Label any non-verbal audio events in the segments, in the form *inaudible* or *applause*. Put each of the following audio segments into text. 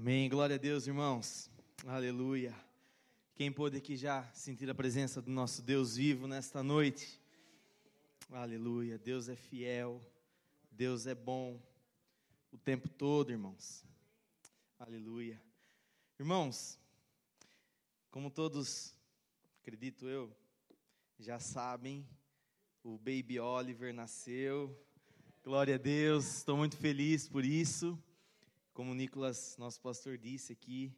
Amém. Glória a Deus, irmãos. Aleluia. Quem pôde aqui já sentir a presença do nosso Deus vivo nesta noite? Aleluia. Deus é fiel. Deus é bom o tempo todo, irmãos. Aleluia. Irmãos, como todos, acredito eu, já sabem, o Baby Oliver nasceu. Glória a Deus, estou muito feliz por isso. Como o Nicolas, nosso pastor, disse aqui,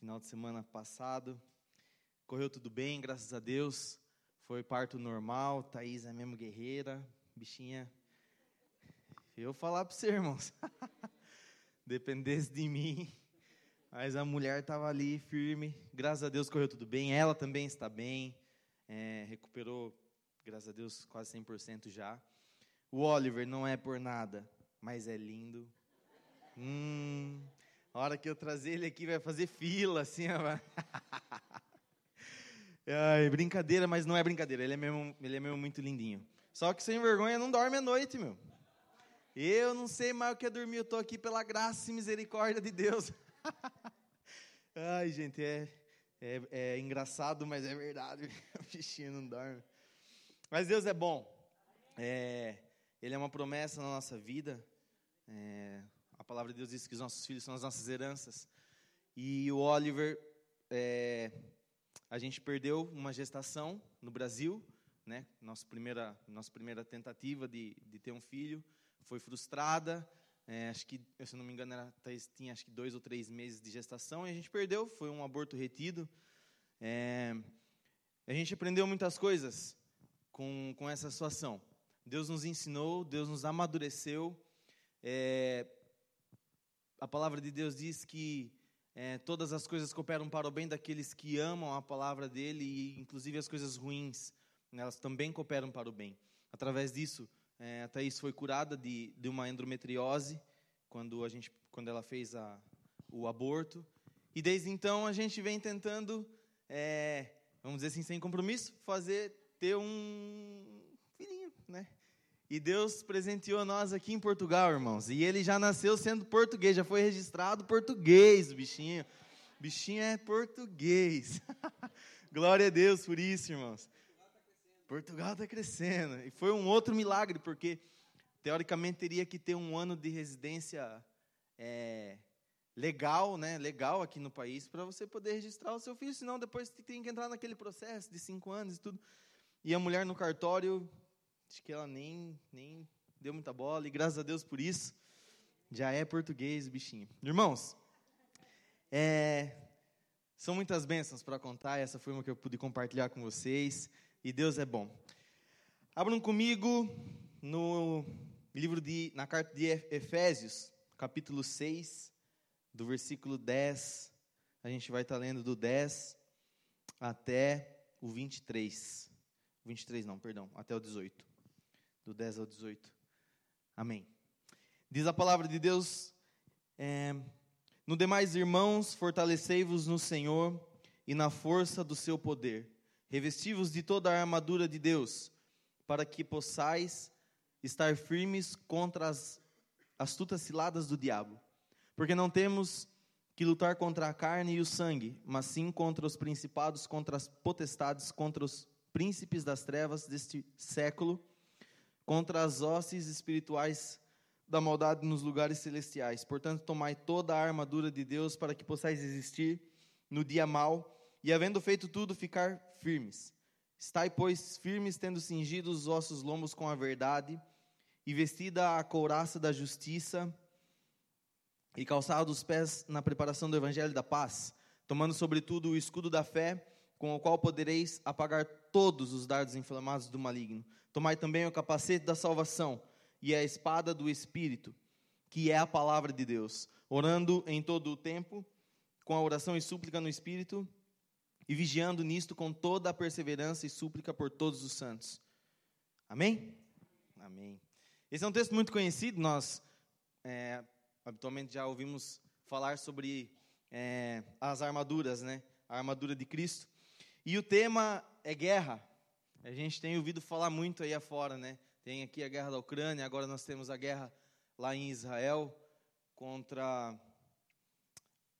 final de semana passado, correu tudo bem, graças a Deus. Foi parto normal, Thaís é mesmo guerreira, bichinha. Eu falar para você, irmãos, *laughs* dependesse de mim, mas a mulher estava ali firme, graças a Deus correu tudo bem, ela também está bem, é, recuperou, graças a Deus, quase 100% já. O Oliver não é por nada, mas é lindo, Hum, a hora que eu trazer ele aqui vai fazer fila, assim. *laughs* Ai, brincadeira, mas não é brincadeira. Ele é mesmo, ele é mesmo muito lindinho. Só que sem vergonha não dorme à noite, meu. Eu não sei mais o que é dormir, eu estou aqui pela graça e misericórdia de Deus. *laughs* Ai, gente, é, é, é engraçado, mas é verdade. *laughs* O bichinho não dorme. Mas Deus é bom. É, ele é uma promessa na nossa vida. É, a palavra de Deus diz que os nossos filhos são as nossas heranças. E o Oliver, é, a gente perdeu uma gestação no Brasil, né? Nossa primeira, nossa primeira tentativa de, de ter um filho foi frustrada. É, acho que, se não me engano, era, tinha acho que dois ou três meses de gestação e a gente perdeu. Foi um aborto retido. É, a gente aprendeu muitas coisas com, com essa situação. Deus nos ensinou, Deus nos amadureceu. É, a palavra de Deus diz que é, todas as coisas cooperam para o bem daqueles que amam a palavra dele, e inclusive as coisas ruins, né, elas também cooperam para o bem. Através disso, é, a Thaís foi curada de, de uma endometriose quando, a gente, quando ela fez a, o aborto. E desde então a gente vem tentando, é, vamos dizer assim, sem compromisso, fazer ter um? E Deus presenteou nós aqui em Portugal, irmãos. E ele já nasceu sendo português, já foi registrado português, o bichinho. O bichinho é português. *laughs* Glória a Deus por isso, irmãos. Portugal está crescendo. E foi um outro milagre, porque teoricamente teria que ter um ano de residência é, legal, né? Legal aqui no país para você poder registrar o seu filho, senão depois tem que entrar naquele processo de cinco anos e tudo. E a mulher no cartório Acho que ela nem, nem deu muita bola, e graças a Deus por isso. Já é português, bichinho. Irmãos, é, são muitas bênçãos para contar, essa foi uma que eu pude compartilhar com vocês, e Deus é bom. Abram comigo no livro de, na carta de Efésios, capítulo 6, do versículo 10, a gente vai estar lendo do 10 até o 23. 23 não, perdão, até o 18 do 10 ao 18. Amém. Diz a palavra de Deus: é, No demais, irmãos, fortalecei-vos no Senhor e na força do seu poder. Revesti-vos de toda a armadura de Deus, para que possais estar firmes contra as astutas ciladas do diabo. Porque não temos que lutar contra a carne e o sangue, mas sim contra os principados, contra as potestades, contra os príncipes das trevas deste século contra as hostes espirituais da maldade nos lugares celestiais. Portanto, tomai toda a armadura de Deus para que possais existir no dia mau e, havendo feito tudo, ficar firmes. Estai, pois, firmes, tendo cingido os vossos lombos com a verdade e vestida a couraça da justiça e calçado os pés na preparação do evangelho da paz, tomando sobretudo o escudo da fé, com o qual podereis apagar todos os dardos inflamados do maligno. Tomai também o capacete da salvação e a espada do Espírito, que é a palavra de Deus, orando em todo o tempo, com a oração e súplica no Espírito, e vigiando nisto com toda a perseverança e súplica por todos os santos. Amém? Amém. Esse é um texto muito conhecido, nós é, habitualmente já ouvimos falar sobre é, as armaduras, né? A armadura de Cristo. E o tema é guerra. A gente tem ouvido falar muito aí afora, né? Tem aqui a guerra da Ucrânia, agora nós temos a guerra lá em Israel contra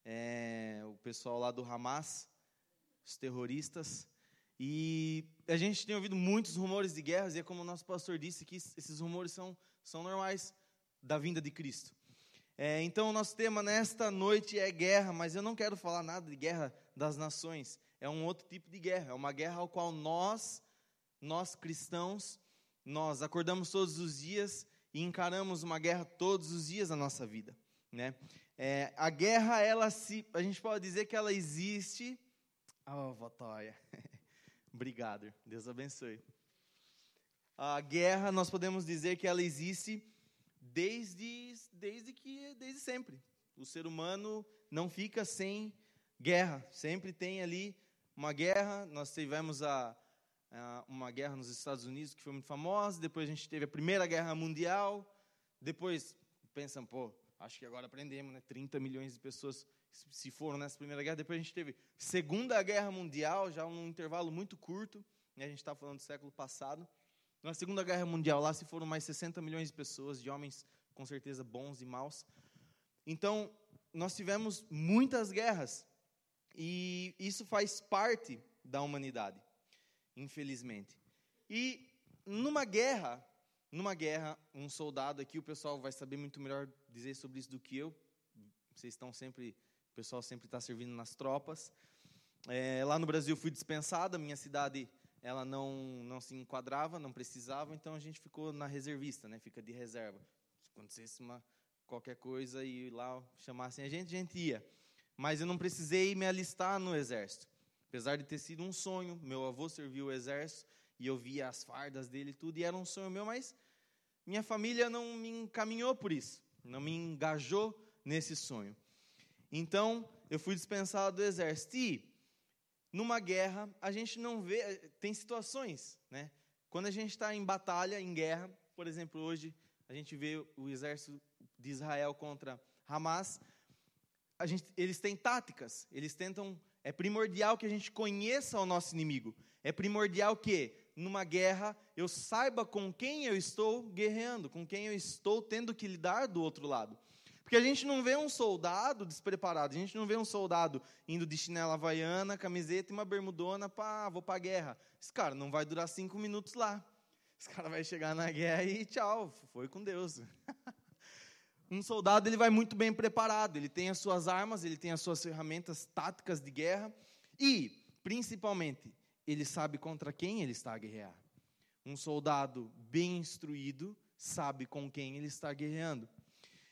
é, o pessoal lá do Hamas, os terroristas. E a gente tem ouvido muitos rumores de guerras, e é como o nosso pastor disse, que esses rumores são, são normais da vinda de Cristo. É, então, o nosso tema nesta noite é guerra, mas eu não quero falar nada de guerra das nações. É um outro tipo de guerra, é uma guerra ao qual nós, nós cristãos, nós acordamos todos os dias e encaramos uma guerra todos os dias na nossa vida, né? É, a guerra, ela se, a gente pode dizer que ela existe. Oh, Votóia. *laughs* Obrigado, Deus abençoe. A guerra, nós podemos dizer que ela existe desde, desde que desde sempre. O ser humano não fica sem guerra, sempre tem ali uma guerra. Nós tivemos a, a, uma guerra nos Estados Unidos que foi muito famosa, depois a gente teve a Primeira Guerra Mundial, depois pensam, pô, acho que agora aprendemos, né? 30 milhões de pessoas se foram nessa Primeira Guerra, depois a gente teve Segunda Guerra Mundial, já um intervalo muito curto, né? a gente está falando do século passado. Na Segunda Guerra Mundial, lá se foram mais 60 milhões de pessoas, de homens com certeza bons e maus. Então, nós tivemos muitas guerras, e isso faz parte da humanidade, infelizmente. E numa guerra, numa guerra, um soldado aqui, o pessoal vai saber muito melhor dizer sobre isso do que eu. Vocês estão sempre, o pessoal sempre está servindo nas tropas. É, lá no Brasil fui dispensada, minha cidade ela não, não se enquadrava, não precisava, então a gente ficou na reservista, né? Fica de reserva. Se acontecesse uma, qualquer coisa e lá chamassem a gente, a gente ia. Mas eu não precisei me alistar no exército. Apesar de ter sido um sonho, meu avô serviu o exército e eu via as fardas dele tudo, e era um sonho meu, mas minha família não me encaminhou por isso, não me engajou nesse sonho. Então, eu fui dispensado do exército. E numa guerra, a gente não vê. Tem situações, né? Quando a gente está em batalha, em guerra, por exemplo, hoje a gente vê o exército de Israel contra Hamas. Gente, eles têm táticas, eles tentam. É primordial que a gente conheça o nosso inimigo. É primordial que, numa guerra, eu saiba com quem eu estou guerreando, com quem eu estou tendo que lidar do outro lado. Porque a gente não vê um soldado despreparado, a gente não vê um soldado indo de chinela havaiana, camiseta e uma bermudona para, ah, vou para a guerra. Esse cara não vai durar cinco minutos lá. Esse cara vai chegar na guerra e tchau, foi com Deus. *laughs* um soldado ele vai muito bem preparado, ele tem as suas armas, ele tem as suas ferramentas táticas de guerra e, principalmente, ele sabe contra quem ele está a guerrear. Um soldado bem instruído sabe com quem ele está guerreando.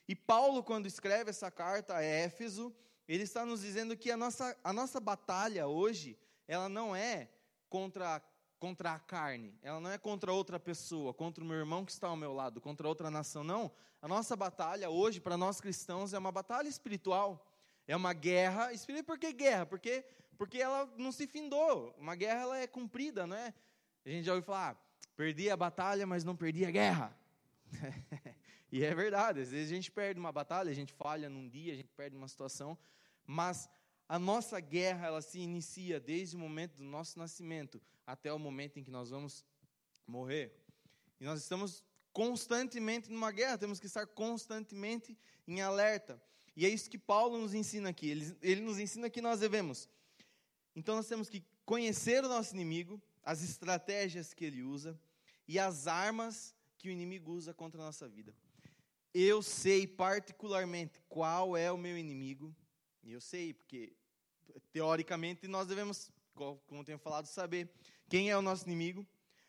E Paulo, quando escreve essa carta a Éfeso, ele está nos dizendo que a nossa, a nossa batalha hoje, ela não é contra, contra a carne, ela não é contra outra pessoa, contra o meu irmão que está ao meu lado, contra outra nação, não. A nossa batalha hoje, para nós cristãos, é uma batalha espiritual. É uma guerra espiritual. Por que guerra? Porque, porque ela não se findou. Uma guerra ela é cumprida, não é? A gente já ouviu falar, ah, perdi a batalha, mas não perdi a guerra. *laughs* E é verdade, às vezes a gente perde uma batalha, a gente falha num dia, a gente perde uma situação, mas a nossa guerra, ela se inicia desde o momento do nosso nascimento até o momento em que nós vamos morrer. E nós estamos constantemente numa guerra, temos que estar constantemente em alerta. E é isso que Paulo nos ensina aqui. Ele, ele nos ensina que nós devemos. Então nós temos que conhecer o nosso inimigo, as estratégias que ele usa e as armas que o inimigo usa contra a nossa vida. Eu sei particularmente qual é o meu inimigo, e eu sei, porque teoricamente nós devemos, como tenho falado, saber quem é o nosso inimigo,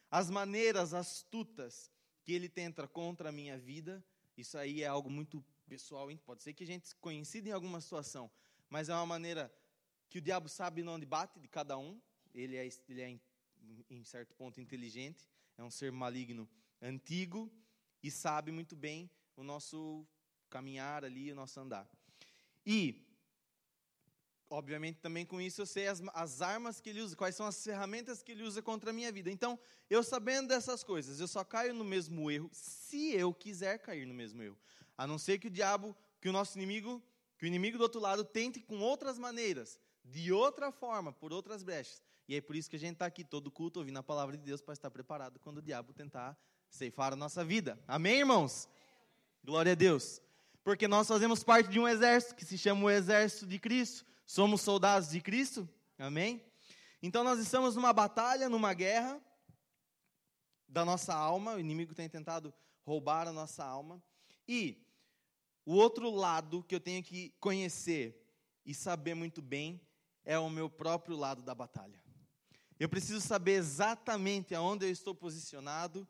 as maneiras astutas que ele tenta contra a minha vida. Isso aí é algo muito pessoal, hein? pode ser que a gente se conhecida em alguma situação, mas é uma maneira que o diabo sabe onde bate de cada um. Ele é, ele é em certo ponto inteligente, é um ser maligno antigo e sabe muito bem o nosso caminhar ali, o nosso andar. E, obviamente, também com isso eu sei as, as armas que ele usa, quais são as ferramentas que ele usa contra a minha vida. Então, eu sabendo dessas coisas, eu só caio no mesmo erro se eu quiser cair no mesmo erro. A não ser que o diabo, que o nosso inimigo, que o inimigo do outro lado tente com outras maneiras, de outra forma, por outras brechas. E é por isso que a gente está aqui todo culto ouvindo a palavra de Deus para estar preparado quando o diabo tentar ceifar a nossa vida. Amém, irmãos? Glória a Deus. Porque nós fazemos parte de um exército que se chama o exército de Cristo. Somos soldados de Cristo. Amém? Então nós estamos numa batalha, numa guerra da nossa alma. O inimigo tem tentado roubar a nossa alma. E o outro lado que eu tenho que conhecer e saber muito bem é o meu próprio lado da batalha. Eu preciso saber exatamente aonde eu estou posicionado,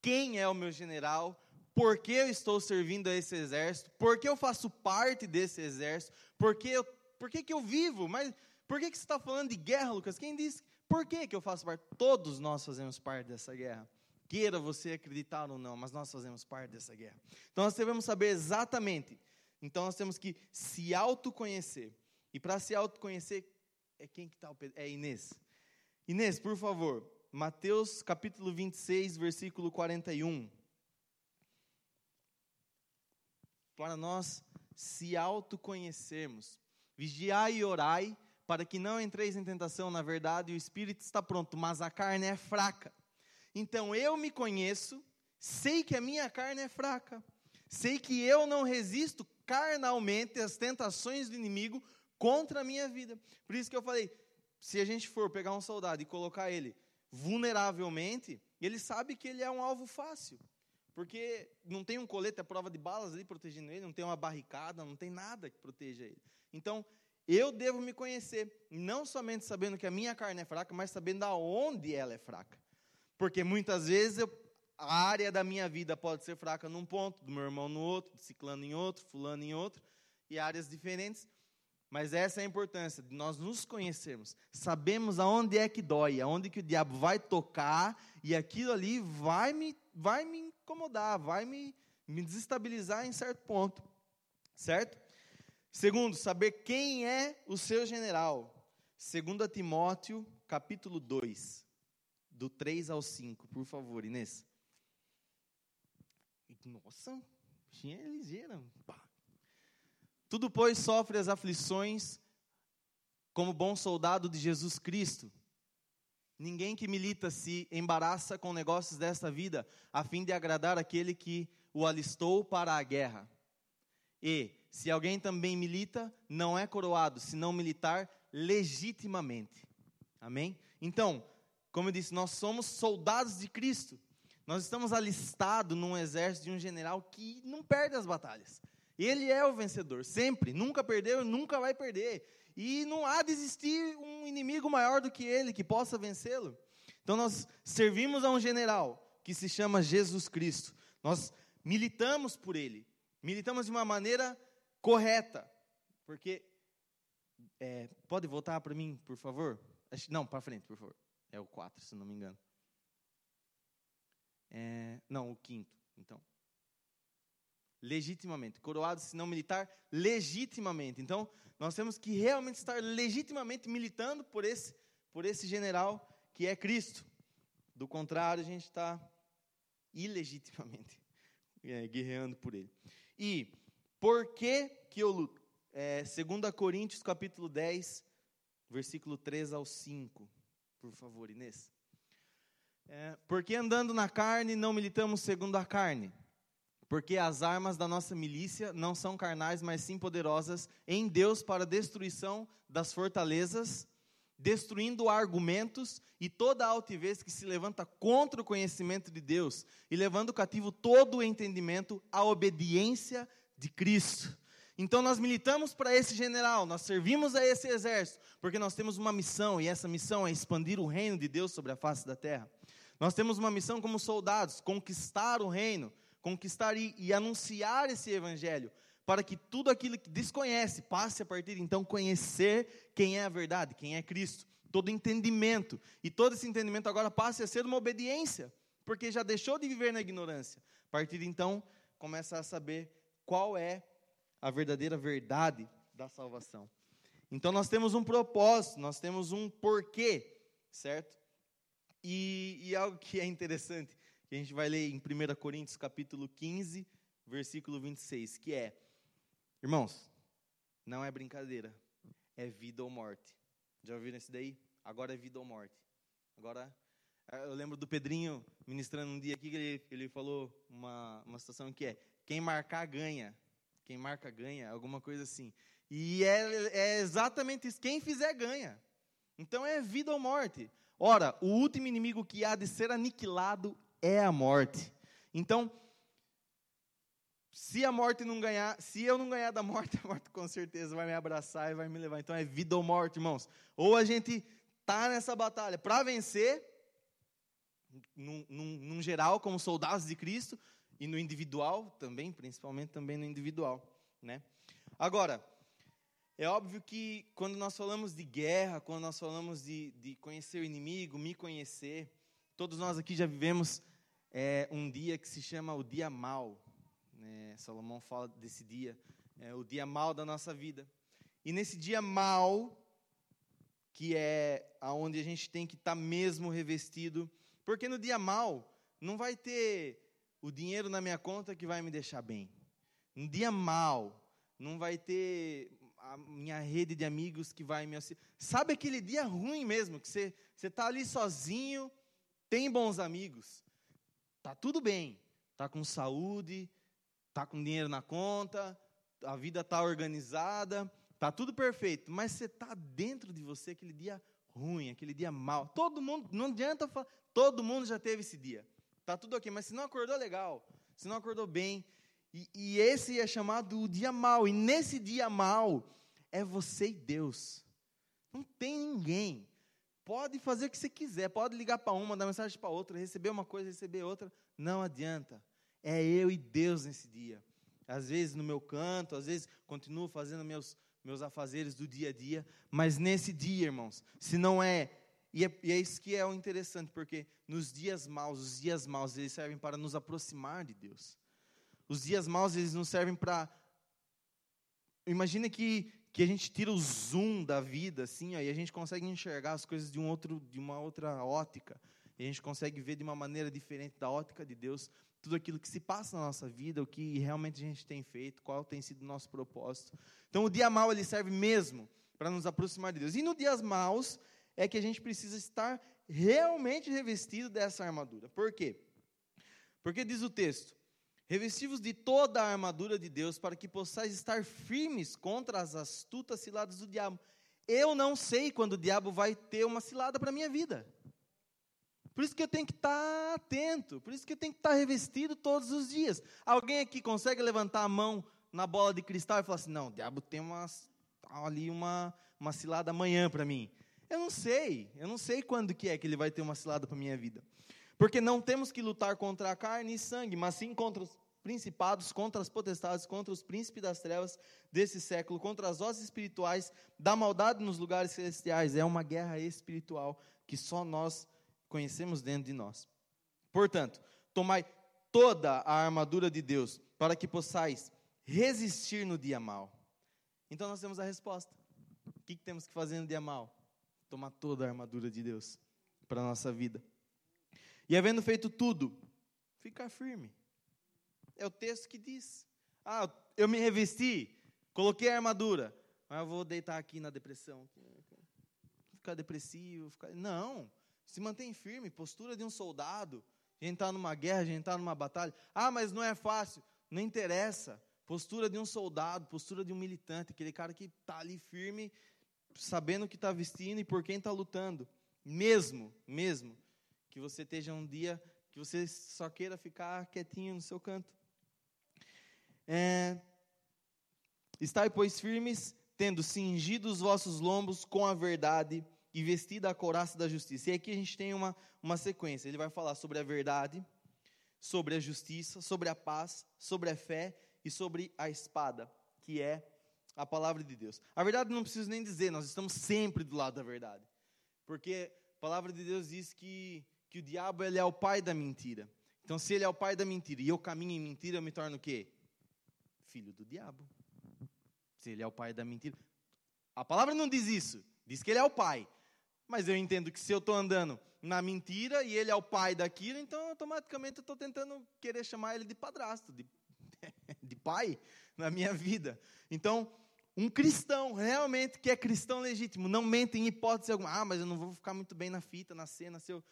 quem é o meu general, por que eu estou servindo a esse exército, por que eu faço parte desse exército, por que, eu, por que, que eu vivo, mas por que, que você está falando de guerra, Lucas? Quem disse? Por que, que eu faço parte? Todos nós fazemos parte dessa guerra. Queira você acreditar ou não, mas nós fazemos parte dessa guerra. Então nós devemos saber exatamente. Então nós temos que se autoconhecer. E para se autoconhecer, é quem que está? É Inês. Inês, por favor, Mateus capítulo 26, versículo 41. Para nós se autoconhecermos. Vigiai e orai, para que não entreis em tentação, na verdade, o espírito está pronto, mas a carne é fraca. Então eu me conheço, sei que a minha carne é fraca, sei que eu não resisto carnalmente às tentações do inimigo contra a minha vida. Por isso que eu falei, se a gente for pegar um soldado e colocar ele vulneravelmente, ele sabe que ele é um alvo fácil. Porque não tem um colete à prova de balas ali protegendo ele, não tem uma barricada, não tem nada que proteja ele. Então, eu devo me conhecer, não somente sabendo que a minha carne é fraca, mas sabendo aonde ela é fraca. Porque muitas vezes eu, a área da minha vida pode ser fraca num ponto, do meu irmão no outro, ciclano em outro, fulano em outro, e áreas diferentes. Mas essa é a importância de nós nos conhecermos. Sabemos aonde é que dói, aonde que o diabo vai tocar, e aquilo ali vai me, vai me incomodar, vai me, me desestabilizar em certo ponto. Certo? Segundo, saber quem é o seu general. 2 Timóteo, capítulo 2, do 3 ao 5, por favor, Inês. Nossa, tinha ligeira. Tudo, pois, sofre as aflições como bom soldado de Jesus Cristo. Ninguém que milita se embaraça com negócios desta vida, a fim de agradar aquele que o alistou para a guerra. E, se alguém também milita, não é coroado, senão militar legitimamente. Amém? Então, como eu disse, nós somos soldados de Cristo. Nós estamos alistados num exército de um general que não perde as batalhas. Ele é o vencedor, sempre. Nunca perdeu e nunca vai perder. E não há de existir um inimigo maior do que ele que possa vencê-lo. Então nós servimos a um general que se chama Jesus Cristo. Nós militamos por ele. Militamos de uma maneira correta. Porque. É, pode voltar para mim, por favor? Não, para frente, por favor. É o 4, se não me engano. É, não, o quinto, então. Legitimamente. Coroado, se não militar, legitimamente. Então, nós temos que realmente estar legitimamente militando por esse, por esse general que é Cristo. Do contrário, a gente está ilegitimamente *laughs* é, guerreando por ele. E por que que eu luto? É, 2 Coríntios capítulo 10, versículo 3 ao 5. Por favor, Inês. É, porque andando na carne não militamos segundo a carne. Porque as armas da nossa milícia não são carnais, mas sim poderosas em Deus para a destruição das fortalezas, destruindo argumentos e toda altivez que se levanta contra o conhecimento de Deus, e levando cativo todo o entendimento à obediência de Cristo. Então nós militamos para esse general, nós servimos a esse exército, porque nós temos uma missão, e essa missão é expandir o reino de Deus sobre a face da terra. Nós temos uma missão como soldados, conquistar o reino, conquistar e, e anunciar esse evangelho, para que tudo aquilo que desconhece passe a partir de então conhecer quem é a verdade, quem é Cristo. Todo entendimento, e todo esse entendimento agora passe a ser uma obediência, porque já deixou de viver na ignorância. A partir de então, começa a saber qual é a verdadeira verdade da salvação. Então nós temos um propósito, nós temos um porquê, certo? E, e algo que é interessante, que a gente vai ler em 1 Coríntios capítulo 15, versículo 26, que é, irmãos, não é brincadeira, é vida ou morte. Já ouviram isso daí? Agora é vida ou morte. Agora, eu lembro do Pedrinho ministrando um dia aqui, que ele, ele falou uma, uma situação que é, quem marcar ganha. quem marca ganha, alguma coisa assim. E é, é exatamente isso. Quem fizer ganha. Então é vida ou morte. Ora, o último inimigo que há de ser aniquilado é a morte. Então, se a morte não ganhar, se eu não ganhar da morte, *laughs* a morte com certeza vai me abraçar e vai me levar. Então é vida ou morte, irmãos. Ou a gente tá nessa batalha para vencer, num, num, num, geral, como soldados de Cristo, e no individual também, principalmente também no individual, né? Agora, é óbvio que quando nós falamos de guerra, quando nós falamos de, de conhecer o inimigo, me conhecer, todos nós aqui já vivemos é, um dia que se chama o dia mal, né? Salomão fala desse dia, é o dia mal da nossa vida. E nesse dia mal, que é aonde a gente tem que estar tá mesmo revestido, porque no dia mal não vai ter o dinheiro na minha conta que vai me deixar bem. No dia mal não vai ter a minha rede de amigos que vai me auxiliar. Sabe aquele dia ruim mesmo, que você está ali sozinho, tem bons amigos, tá tudo bem, tá com saúde, tá com dinheiro na conta, a vida tá organizada, tá tudo perfeito, mas você tá dentro de você aquele dia ruim, aquele dia mal. Todo mundo, não adianta falar, todo mundo já teve esse dia. Tá tudo ok, mas se não acordou legal, se não acordou bem, e, e esse é chamado o dia mal. E nesse dia mal é você e Deus. Não tem ninguém. Pode fazer o que você quiser, pode ligar para uma, mandar mensagem para outra, receber uma coisa, receber outra, não adianta. É eu e Deus nesse dia. Às vezes no meu canto, às vezes continuo fazendo meus meus afazeres do dia a dia, mas nesse dia, irmãos, se não é e é, e é isso que é o interessante, porque nos dias maus, os dias maus, eles servem para nos aproximar de Deus. Os dias maus, eles nos servem para. Imagina que, que a gente tira o zoom da vida, assim, aí a gente consegue enxergar as coisas de, um outro, de uma outra ótica. E a gente consegue ver de uma maneira diferente da ótica de Deus tudo aquilo que se passa na nossa vida, o que realmente a gente tem feito, qual tem sido o nosso propósito. Então, o dia mau, ele serve mesmo para nos aproximar de Deus. E nos dias maus, é que a gente precisa estar realmente revestido dessa armadura. Por quê? Porque diz o texto: Revestivos de toda a armadura de Deus, para que possais estar firmes contra as astutas ciladas do diabo. Eu não sei quando o diabo vai ter uma cilada para a minha vida. Por isso que eu tenho que estar atento, por isso que eu tenho que estar revestido todos os dias. Alguém aqui consegue levantar a mão na bola de cristal e falar assim: não, o diabo tem uma, ali uma, uma cilada amanhã para mim. Eu não sei, eu não sei quando que é que ele vai ter uma cilada para minha vida. Porque não temos que lutar contra a carne e sangue, mas sim contra os principados, contra as potestades, contra os príncipes das trevas desse século, contra as hostes espirituais da maldade nos lugares celestiais. É uma guerra espiritual que só nós conhecemos dentro de nós. Portanto, tomai toda a armadura de Deus para que possais resistir no dia mal. Então nós temos a resposta. O que, que temos que fazer no dia mal? Tomar toda a armadura de Deus para a nossa vida. E havendo feito tudo, ficar firme. É o texto que diz: Ah, eu me revesti, coloquei a armadura, mas eu vou deitar aqui na depressão. Ficar depressivo, ficar... Não, se mantém firme, postura de um soldado. A gente está numa guerra, a gente está numa batalha. Ah, mas não é fácil. Não interessa. Postura de um soldado, postura de um militante, aquele cara que está ali firme sabendo o que está vestindo e por quem está lutando. Mesmo, mesmo, que você esteja um dia que você só queira ficar quietinho no seu canto. É, Estai, pois, firmes, tendo cingido os vossos lombos com a verdade e vestida a couraça da justiça. E aqui a gente tem uma, uma sequência. Ele vai falar sobre a verdade, sobre a justiça, sobre a paz, sobre a fé e sobre a espada, que é a palavra de Deus. A verdade não preciso nem dizer, nós estamos sempre do lado da verdade. Porque a palavra de Deus diz que, que o diabo ele é o pai da mentira. Então, se ele é o pai da mentira e eu caminho em mentira, eu me torno o quê? Filho do diabo. Se ele é o pai da mentira. A palavra não diz isso, diz que ele é o pai. Mas eu entendo que se eu estou andando na mentira e ele é o pai daquilo, então automaticamente eu estou tentando querer chamar ele de padrasto, de, *laughs* de pai na minha vida. Então, um cristão, realmente que é cristão legítimo, não mente em hipótese alguma. Ah, mas eu não vou ficar muito bem na fita, na cena. Se eu...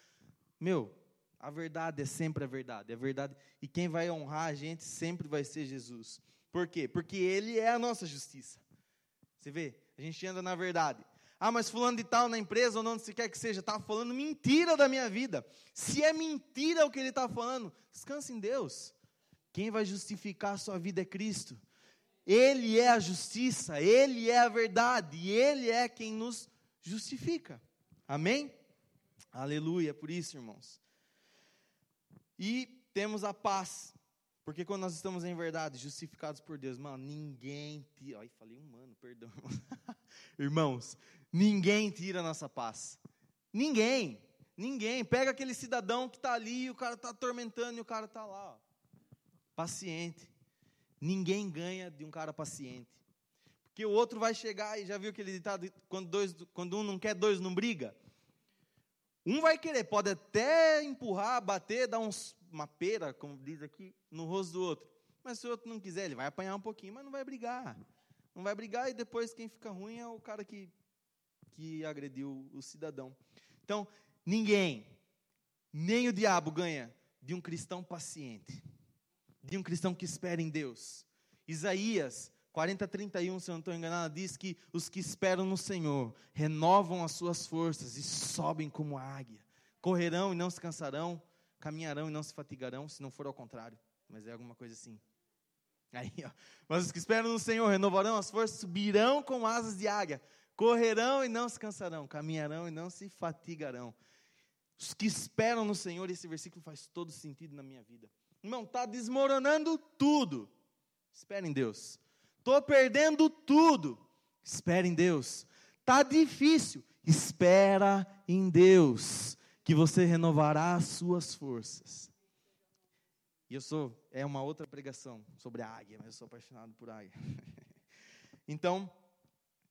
Meu, a verdade é sempre a verdade. É verdade. E quem vai honrar a gente sempre vai ser Jesus. Por quê? Porque Ele é a nossa justiça. Você vê? A gente anda na verdade. Ah, mas fulano de tal na empresa ou onde se quer que seja, está falando mentira da minha vida. Se é mentira o que ele está falando, descanse em Deus. Quem vai justificar a sua vida é Cristo. Ele é a justiça, Ele é a verdade, e Ele é quem nos justifica. Amém? Aleluia, por isso, irmãos. E temos a paz, porque quando nós estamos em verdade, justificados por Deus, mano, ninguém tira. Ai, falei humano, perdão. *laughs* Irmãos, ninguém tira a nossa paz. Ninguém. Ninguém. Pega aquele cidadão que está ali, e o cara está atormentando e o cara está lá. Ó. Paciente. Ninguém ganha de um cara paciente. Porque o outro vai chegar e já viu aquele ditado: quando, dois, quando um não quer, dois não briga. Um vai querer, pode até empurrar, bater, dar uns, uma pera, como diz aqui, no rosto do outro. Mas se o outro não quiser, ele vai apanhar um pouquinho, mas não vai brigar. Não vai brigar e depois quem fica ruim é o cara que, que agrediu o cidadão. Então, ninguém, nem o diabo ganha de um cristão paciente de um cristão que espera em Deus. Isaías 40, 31, se eu não estou enganado, diz que os que esperam no Senhor renovam as suas forças e sobem como a águia. Correrão e não se cansarão, caminharão e não se fatigarão, se não for ao contrário. Mas é alguma coisa assim. Aí, ó. Mas os que esperam no Senhor renovarão as forças, subirão com asas de águia, correrão e não se cansarão, caminharão e não se fatigarão. Os que esperam no Senhor, esse versículo faz todo sentido na minha vida. Irmão, está desmoronando tudo. Espere em Deus. Estou perdendo tudo. Espere em Deus. Está difícil. Espera em Deus, que você renovará as suas forças. E eu sou, é uma outra pregação sobre a águia, mas eu sou apaixonado por águia. *laughs* então,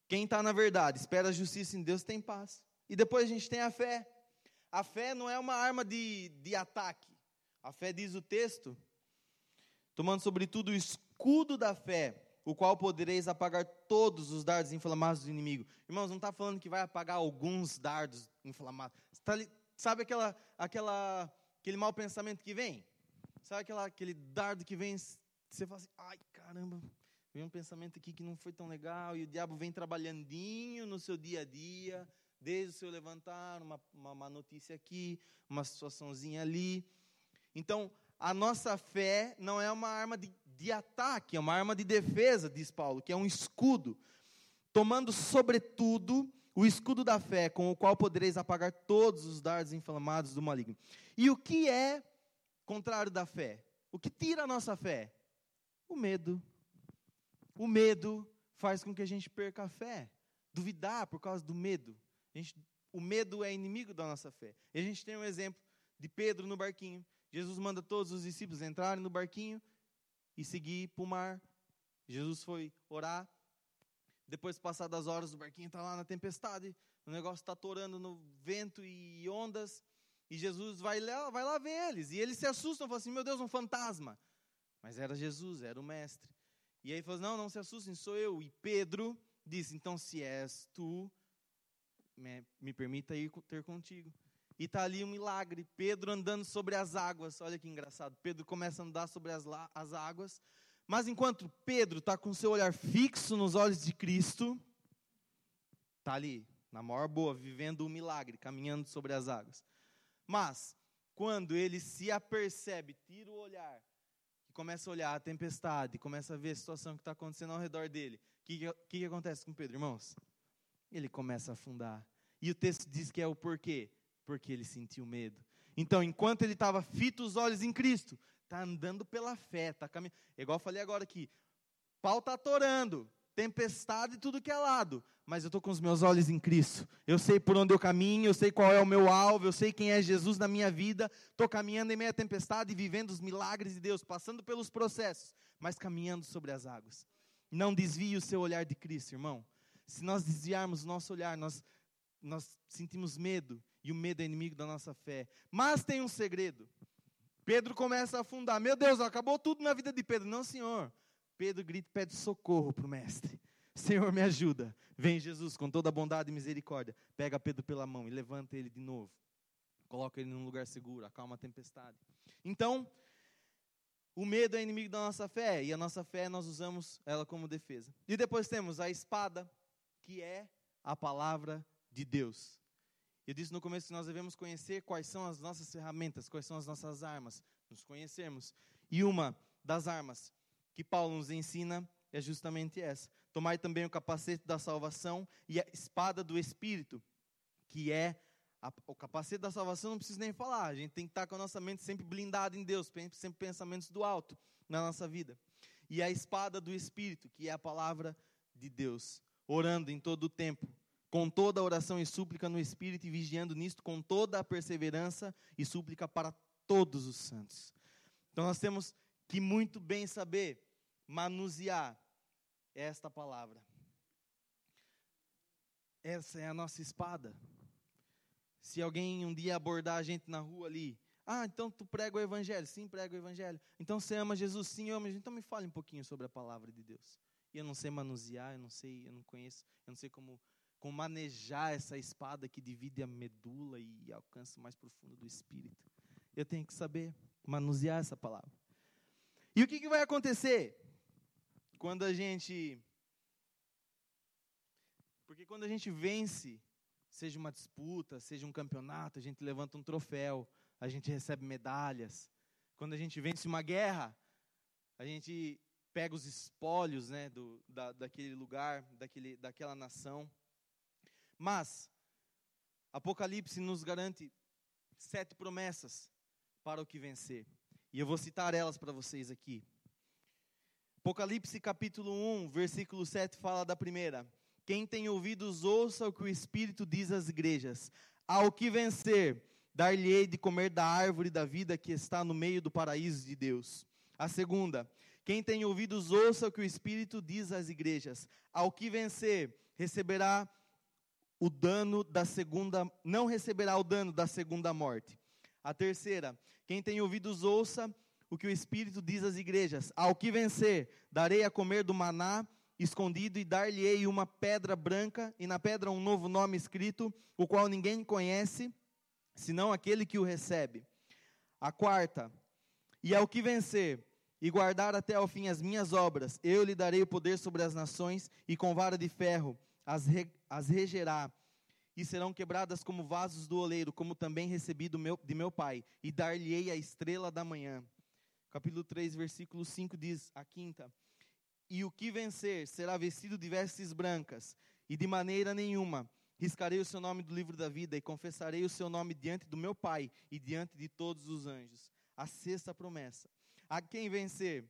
quem está na verdade, espera a justiça em Deus, tem paz. E depois a gente tem a fé. A fé não é uma arma de, de ataque. A fé diz o texto, tomando sobretudo o escudo da fé, o qual podereis apagar todos os dardos inflamados do inimigo. Irmãos, não está falando que vai apagar alguns dardos inflamados. Tá, sabe aquela, aquela, aquele mau pensamento que vem? Sabe aquela, aquele dardo que vem, você fala assim, ai caramba, vem um pensamento aqui que não foi tão legal, e o diabo vem trabalhandinho no seu dia a dia, desde o seu levantar, uma, uma, uma notícia aqui, uma situaçãozinha ali. Então, a nossa fé não é uma arma de, de ataque, é uma arma de defesa, diz Paulo, que é um escudo. Tomando, sobretudo, o escudo da fé, com o qual podereis apagar todos os dardos inflamados do maligno. E o que é contrário da fé? O que tira a nossa fé? O medo. O medo faz com que a gente perca a fé. Duvidar por causa do medo. Gente, o medo é inimigo da nossa fé. E a gente tem um exemplo de Pedro no barquinho. Jesus manda todos os discípulos entrarem no barquinho e seguir para o mar. Jesus foi orar. Depois, passadas as horas, o barquinho está lá na tempestade. O negócio está torando no vento e ondas. E Jesus vai lá, vai lá ver eles. E eles se assustam, falam assim: Meu Deus, um fantasma. Mas era Jesus, era o Mestre. E aí ele falou: Não, não se assustem, sou eu. E Pedro disse: Então, se és tu, me, me permita ir ter contigo. E está ali um milagre. Pedro andando sobre as águas. Olha que engraçado. Pedro começa a andar sobre as, as águas. Mas enquanto Pedro está com seu olhar fixo nos olhos de Cristo, está ali, na maior boa, vivendo o um milagre, caminhando sobre as águas. Mas, quando ele se apercebe, tira o olhar, e começa a olhar a tempestade, começa a ver a situação que está acontecendo ao redor dele, o que, que, que acontece com Pedro, irmãos? Ele começa a afundar. E o texto diz que é o porquê porque ele sentiu medo. Então, enquanto ele estava fito os olhos em Cristo, está andando pela fé, está caminhando. Igual eu falei agora aqui, pau está atorando, tempestade e tudo que é lado, mas eu estou com os meus olhos em Cristo. Eu sei por onde eu caminho, eu sei qual é o meu alvo, eu sei quem é Jesus na minha vida. Estou caminhando em meio à tempestade, vivendo os milagres de Deus, passando pelos processos, mas caminhando sobre as águas. Não desvie o seu olhar de Cristo, irmão. Se nós desviarmos o nosso olhar, nós, nós sentimos medo, e o medo é inimigo da nossa fé. Mas tem um segredo. Pedro começa a afundar. Meu Deus, acabou tudo na vida de Pedro. Não, Senhor. Pedro grita pede socorro para o mestre. Senhor, me ajuda. Vem Jesus com toda a bondade e misericórdia. Pega Pedro pela mão e levanta ele de novo. Coloca ele num lugar seguro, acalma a tempestade. Então, o medo é inimigo da nossa fé e a nossa fé nós usamos ela como defesa. E depois temos a espada, que é a palavra de Deus. Eu disse no começo que nós devemos conhecer quais são as nossas ferramentas, quais são as nossas armas, nos conhecermos. E uma das armas que Paulo nos ensina é justamente essa: tomar também o capacete da salvação e a espada do Espírito, que é a, o capacete da salvação, não preciso nem falar, a gente tem que estar com a nossa mente sempre blindada em Deus, sempre pensamentos do alto na nossa vida. E a espada do Espírito, que é a palavra de Deus, orando em todo o tempo, com toda oração e súplica no Espírito e vigiando nisto com toda a perseverança e súplica para todos os santos. Então nós temos que muito bem saber manusear esta palavra. Essa é a nossa espada. Se alguém um dia abordar a gente na rua ali, ah, então tu prega o evangelho? Sim, prego o evangelho. Então você ama Jesus? Sim, eu amo Jesus. Então me fale um pouquinho sobre a palavra de Deus. E eu não sei manusear, eu não sei, eu não conheço, eu não sei como, como manejar essa espada que divide a medula e alcança o mais profundo do espírito. Eu tenho que saber manusear essa palavra. E o que, que vai acontecer quando a gente. Porque quando a gente vence, seja uma disputa, seja um campeonato, a gente levanta um troféu, a gente recebe medalhas. Quando a gente vence uma guerra, a gente pega os espólios né, do, da, daquele lugar, daquele, daquela nação. Mas, Apocalipse nos garante sete promessas para o que vencer. E eu vou citar elas para vocês aqui. Apocalipse capítulo 1, versículo 7 fala da primeira. Quem tem ouvidos, ouça o que o Espírito diz às igrejas. Ao que vencer, dar-lhe-ei de comer da árvore da vida que está no meio do paraíso de Deus. A segunda, quem tem ouvidos, ouça o que o Espírito diz às igrejas. Ao que vencer, receberá o dano da segunda, não receberá o dano da segunda morte. A terceira, quem tem ouvidos, ouça o que o Espírito diz às igrejas: Ao que vencer, darei a comer do maná escondido e dar-lhe-ei uma pedra branca, e na pedra um novo nome escrito, o qual ninguém conhece, senão aquele que o recebe. A quarta, e ao que vencer, e guardar até ao fim as minhas obras, eu lhe darei o poder sobre as nações, e com vara de ferro as, re, as regerá, e serão quebradas como vasos do oleiro, como também recebi do meu, de meu Pai, e dar-lhe-ei a estrela da manhã. Capítulo 3, versículo 5 diz, a quinta, E o que vencer será vestido de vestes brancas, e de maneira nenhuma riscarei o seu nome do livro da vida, e confessarei o seu nome diante do meu Pai, e diante de todos os anjos. A sexta promessa, a quem vencer,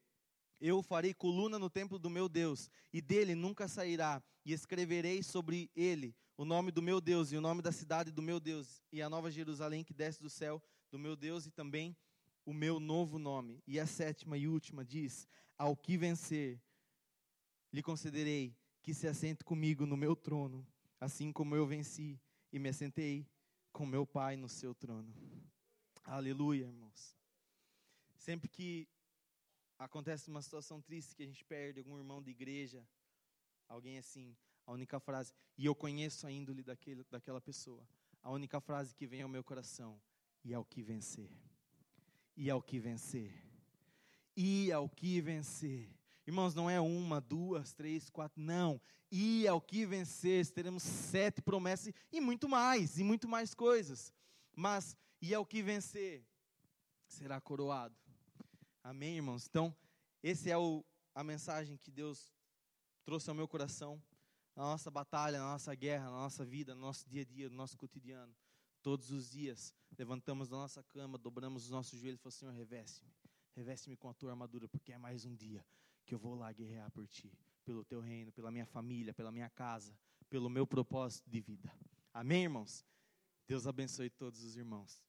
eu farei coluna no templo do meu Deus, e dele nunca sairá, e escreverei sobre ele o nome do meu Deus e o nome da cidade do meu Deus e a nova Jerusalém que desce do céu do meu Deus e também o meu novo nome. E a sétima e última diz: Ao que vencer, lhe concederei que se assente comigo no meu trono, assim como eu venci e me assentei com meu Pai no seu trono. Aleluia, irmãos. Sempre que acontece uma situação triste que a gente perde algum irmão de igreja, alguém assim, a única frase, e eu conheço a índole daquele, daquela pessoa, a única frase que vem ao meu coração, e ao que vencer. E ao que vencer. E ao que vencer. Irmãos, não é uma, duas, três, quatro, não. E ao que vencer, teremos sete promessas e muito mais, e muito mais coisas. Mas, e ao que vencer, será coroado. Amém, irmãos? Então, esse é o, a mensagem que Deus trouxe ao meu coração na nossa batalha, na nossa guerra, na nossa vida, no nosso dia a dia, no nosso cotidiano. Todos os dias, levantamos da nossa cama, dobramos os nossos joelhos e falamos, Senhor, reveste-me. Reveste-me com a tua armadura, porque é mais um dia que eu vou lá guerrear por ti, pelo teu reino, pela minha família, pela minha casa, pelo meu propósito de vida. Amém, irmãos? Deus abençoe todos os irmãos.